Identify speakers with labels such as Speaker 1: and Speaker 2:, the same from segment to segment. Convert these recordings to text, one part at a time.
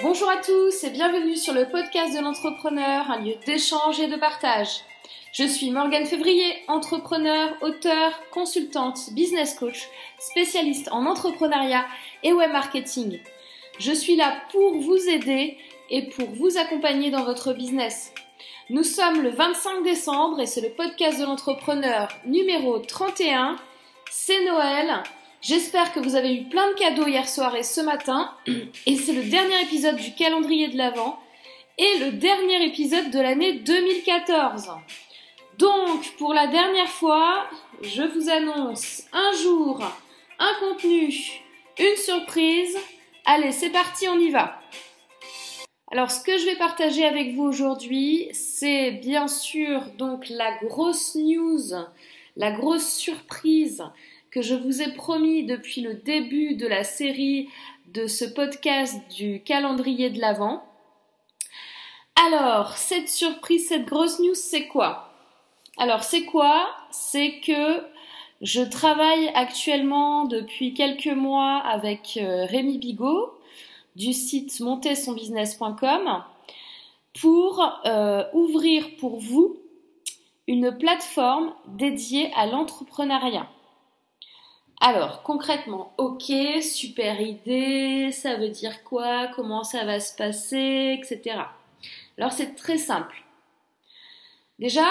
Speaker 1: Bonjour à tous et bienvenue sur le podcast de l'entrepreneur, un lieu d'échange et de partage. Je suis Morgane Février, entrepreneur, auteur, consultante, business coach, spécialiste en entrepreneuriat et web marketing. Je suis là pour vous aider et pour vous accompagner dans votre business. Nous sommes le 25 décembre et c'est le podcast de l'entrepreneur numéro 31. C'est Noël. J'espère que vous avez eu plein de cadeaux hier soir et ce matin. Et c'est le dernier épisode du calendrier de l'Avent et le dernier épisode de l'année 2014. Donc, pour la dernière fois, je vous annonce un jour, un contenu, une surprise. Allez, c'est parti, on y va. Alors, ce que je vais partager avec vous aujourd'hui, c'est bien sûr donc la grosse news, la grosse surprise que je vous ai promis depuis le début de la série de ce podcast du calendrier de l'Avent. Alors, cette surprise, cette grosse news, c'est quoi? Alors, c'est quoi? C'est que je travaille actuellement depuis quelques mois avec euh, Rémi Bigot du site montersonbusiness.com pour euh, ouvrir pour vous une plateforme dédiée à l'entrepreneuriat. Alors, concrètement, ok, super idée, ça veut dire quoi, comment ça va se passer, etc. Alors, c'est très simple. Déjà,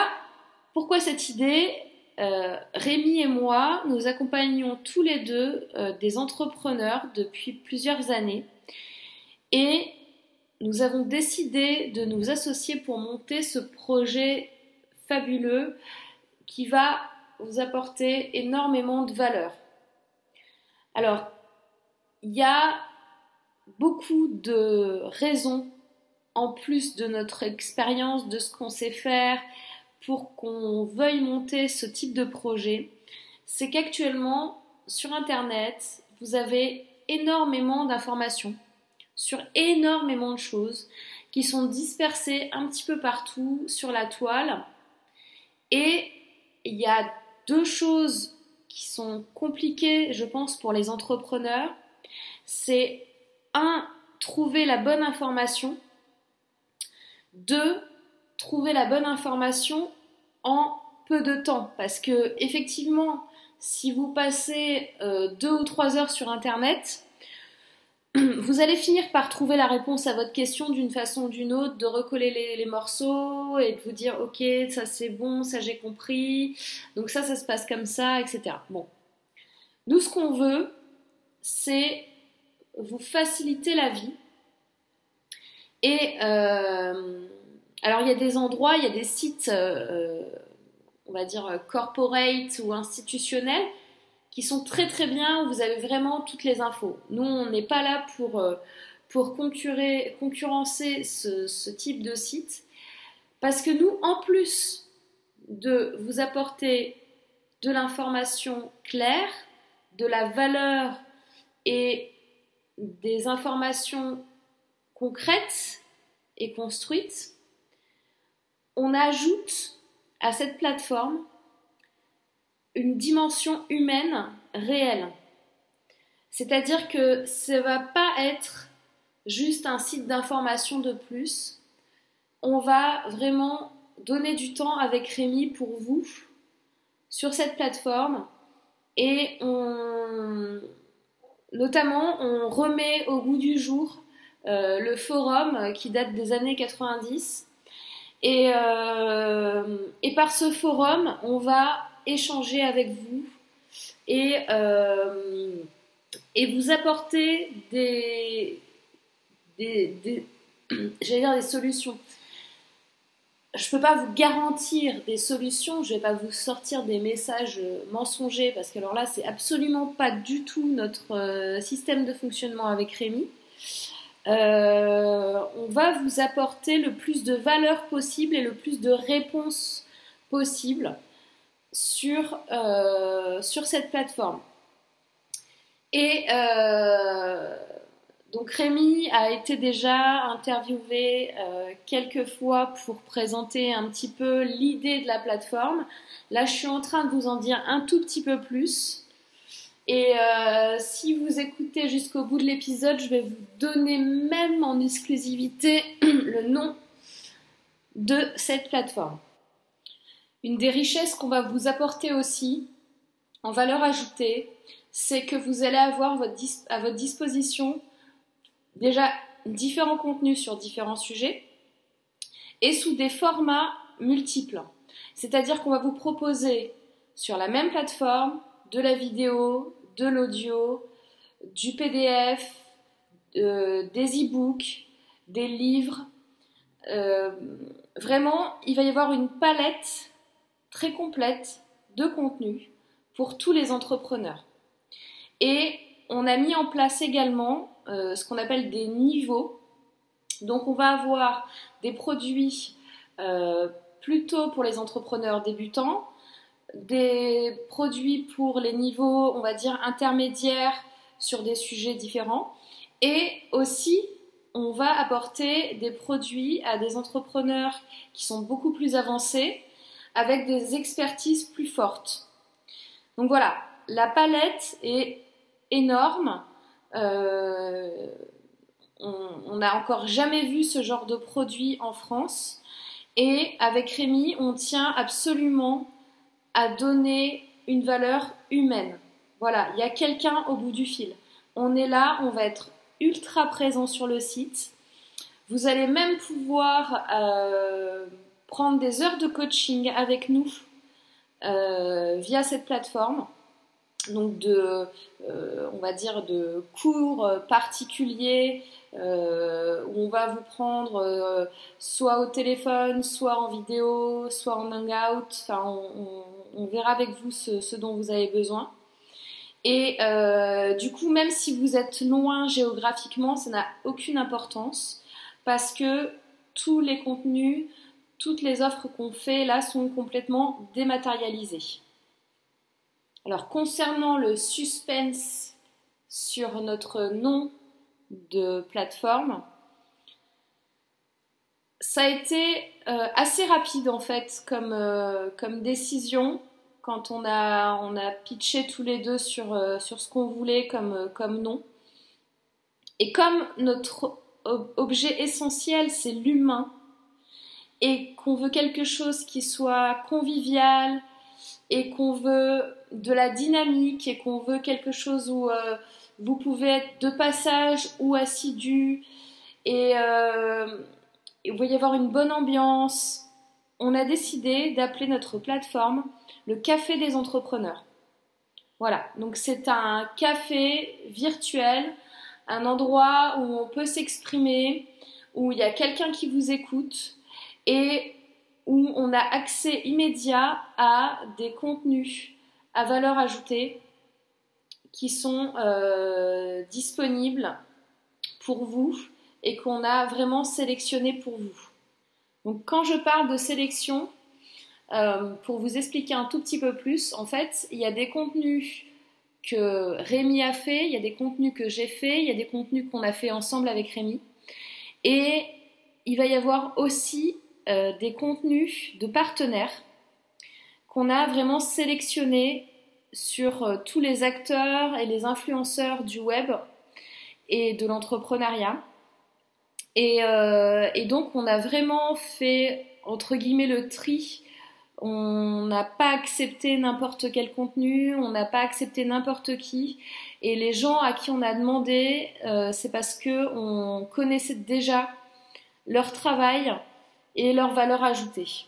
Speaker 1: pourquoi cette idée? Euh, Rémi et moi, nous accompagnons tous les deux euh, des entrepreneurs depuis plusieurs années et nous avons décidé de nous associer pour monter ce projet fabuleux qui va vous apporter énormément de valeur. Alors, il y a beaucoup de raisons, en plus de notre expérience, de ce qu'on sait faire, pour qu'on veuille monter ce type de projet. C'est qu'actuellement, sur Internet, vous avez énormément d'informations sur énormément de choses qui sont dispersées un petit peu partout sur la toile. Et il y a deux choses qui sont compliquées, je pense, pour les entrepreneurs, c'est un, trouver la bonne information, deux, trouver la bonne information en peu de temps. Parce que effectivement, si vous passez euh, deux ou trois heures sur Internet, vous allez finir par trouver la réponse à votre question d'une façon ou d'une autre, de recoller les, morceaux et de vous dire ok, ça c'est bon, ça j'ai compris, donc ça ça se passe comme ça, etc. Bon. Nous ce qu'on veut, c'est vous faciliter la vie. Et euh, alors il y a des endroits, il y a des sites, euh, on va dire corporate ou institutionnels, qui sont très très bien, où vous avez vraiment toutes les infos. Nous, on n'est pas là pour, euh, pour concurrencer ce, ce, type de site, parce que nous, en plus de vous apporter de l'information claire, de la valeur et des informations concrètes et construites, on ajoute à cette plateforme une dimension humaine réelle. C'est-à-dire que ça ne va pas être juste un site d'information de plus. On va vraiment donner du temps avec Rémi pour vous sur cette plateforme et on, notamment on remet au goût du jour euh, le forum qui date des années 90 et, euh, et par ce forum on va échanger avec vous et, euh, et vous apporter des, des, j'allais dire des solutions. Je ne peux pas vous garantir des solutions, je ne vais pas vous sortir des messages mensongers parce que alors là, c'est absolument pas du tout notre euh, système de fonctionnement avec Rémi. Euh, on va vous apporter le plus de valeur possible et le plus de réponses possible sur, euh, sur cette plateforme. Et euh, donc Rémi a été déjà interviewé euh, quelques fois pour présenter un petit peu l'idée de la plateforme. Là, je suis en train de vous en dire un tout petit peu plus. Et si vous écoutez jusqu'au bout de l'épisode, je vais vous donner même en exclusivité le nom de cette plateforme. Une des richesses qu'on va vous apporter aussi en valeur ajoutée, c'est que vous allez avoir à votre disposition déjà différents contenus sur différents sujets et sous des formats multiples. C'est-à-dire qu'on va vous proposer sur la même plateforme de la vidéo, de l'audio, du PDF, euh, des e-books, des livres. Euh, vraiment, il va y avoir une palette très complète de contenus pour tous les entrepreneurs. Et on a mis en place également euh, ce qu'on appelle des niveaux. Donc on va avoir des produits euh, plutôt pour les entrepreneurs débutants, des produits pour les niveaux, on va dire, intermédiaires sur des sujets différents. Et aussi, on va apporter des produits à des entrepreneurs qui sont beaucoup plus avancés, avec des expertises plus fortes. Donc voilà, la palette est énorme. Euh, on n'a encore jamais vu ce genre de produit en France. Et avec Rémi, on tient absolument à donner une valeur humaine. Voilà, il y a quelqu'un au bout du fil. On est là, on va être ultra présent sur le site. Vous allez même pouvoir euh, prendre des heures de coaching avec nous euh, via cette plateforme donc de, euh, on va dire, de cours particuliers euh, où on va vous prendre soit au téléphone, soit en vidéo, soit en hangout. Enfin, on, verra avec vous ce, dont vous avez besoin. Et du coup, même si vous êtes loin géographiquement, ça n'a aucune importance parce que tous les contenus, toutes les offres qu'on fait là sont complètement dématérialisées. Alors concernant le suspense sur notre nom de plateforme, ça a été euh, assez rapide en fait comme, euh, décision quand on a, pitché tous les deux sur, euh, ce qu'on voulait comme, comme nom. Et comme notre objet essentiel c'est l'humain et qu'on veut quelque chose qui soit convivial, et qu'on veut de la dynamique et qu'on veut quelque chose où euh, vous pouvez être de passage ou assidu et, euh, et vous y avoir une bonne ambiance, on a décidé d'appeler notre plateforme le Café des entrepreneurs. Voilà, donc c'est un café virtuel, un endroit où on peut s'exprimer, où il y a quelqu'un qui vous écoute et où on a accès immédiat à des contenus à valeur ajoutée qui sont euh, disponibles pour vous et qu'on a vraiment sélectionné pour vous. Donc quand je parle de sélection, euh, pour vous expliquer un tout petit peu plus, en fait, il y a des contenus que Rémi a fait, il y a des contenus que j'ai fait, il y a des contenus qu'on a fait ensemble avec Rémi. Et il va y avoir aussi euh, des contenus de partenaires qu'on a vraiment sélectionnés sur euh, tous les acteurs et les influenceurs du web et de l'entrepreneuriat. Et, euh, et, donc on a vraiment fait entre guillemets le tri. On n'a pas accepté n'importe quel contenu, on n'a pas accepté n'importe qui. Et les gens à qui on a demandé, c'est parce que on connaissait déjà leur travail et leur valeur ajoutée.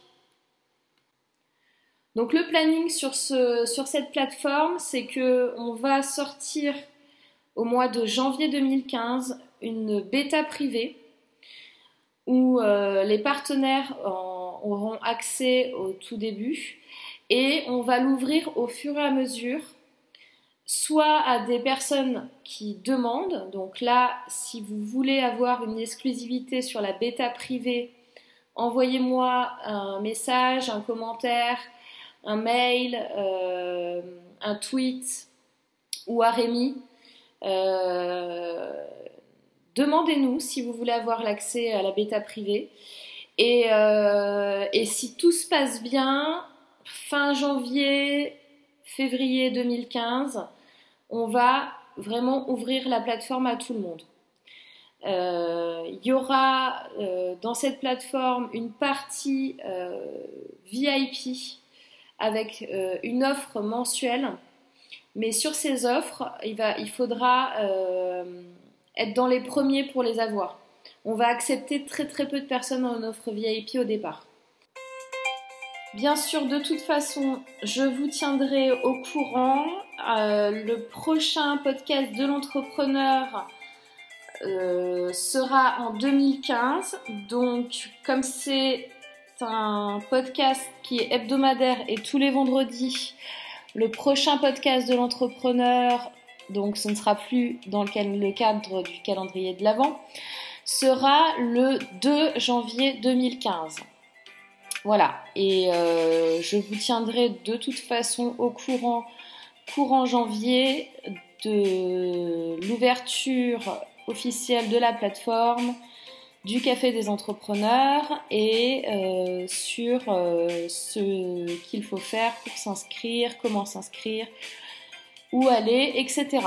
Speaker 1: Donc le planning sur, ce, sur cette plateforme, c'est que on va sortir au mois de janvier 2015 une bêta privée où euh, les partenaires auront accès au tout début et on va l'ouvrir au fur et à mesure soit à des personnes qui demandent, donc là si vous voulez avoir une exclusivité sur la bêta privée envoyez-moi un message, un commentaire, un mail, euh, un tweet ou à Rémi. Euh, demandez-nous si vous voulez avoir l'accès à la bêta privée. Et, euh, et, si tout se passe bien, fin janvier, février 2015, on va vraiment ouvrir la plateforme à tout le monde. Euh, il y aura euh, dans cette plateforme une partie euh, VIP avec une offre mensuelle. Mais sur ces offres, il, va, il faudra être dans les premiers pour les avoir. On va accepter très très peu de personnes en offre VIP au départ. Bien sûr, de toute façon, je vous tiendrai au courant. le prochain podcast de l'entrepreneur euh, sera en 2015. Donc, comme c'est un podcast qui est hebdomadaire et tous les vendredis, le prochain podcast de l'entrepreneur, donc ce ne sera plus dans le, cadre du calendrier de l'Avent, sera le 2 janvier 2015. Voilà, et euh, je vous tiendrai de toute façon au courant courant janvier de l'ouverture officielle de la plateforme, du Café des entrepreneurs et euh, sur euh, ce qu'il faut faire pour s'inscrire, comment s'inscrire, où aller, etc.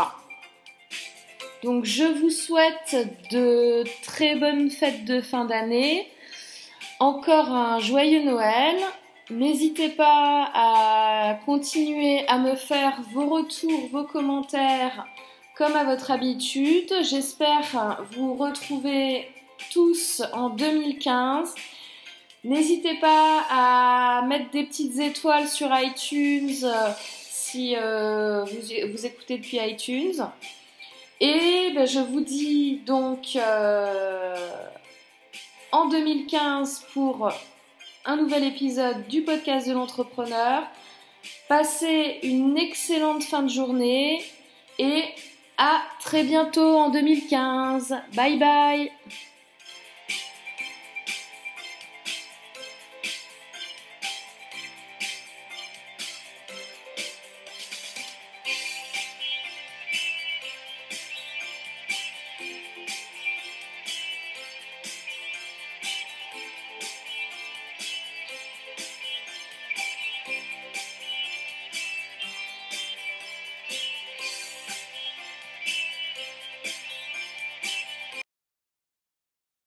Speaker 1: Donc je vous souhaite de très bonnes fêtes de fin d'année, encore un joyeux Noël. N'hésitez pas à continuer à me faire vos retours, vos commentaires comme à votre habitude, j'espère vous retrouver tous en 2015. N'hésitez pas à mettre des petites étoiles sur iTunes euh, si euh, vous, écoutez depuis iTunes. Et ben, je vous dis donc euh, en 2015 pour un nouvel épisode du podcast de l'entrepreneur. Passez une excellente fin de journée et à très bientôt en 2015. Bye bye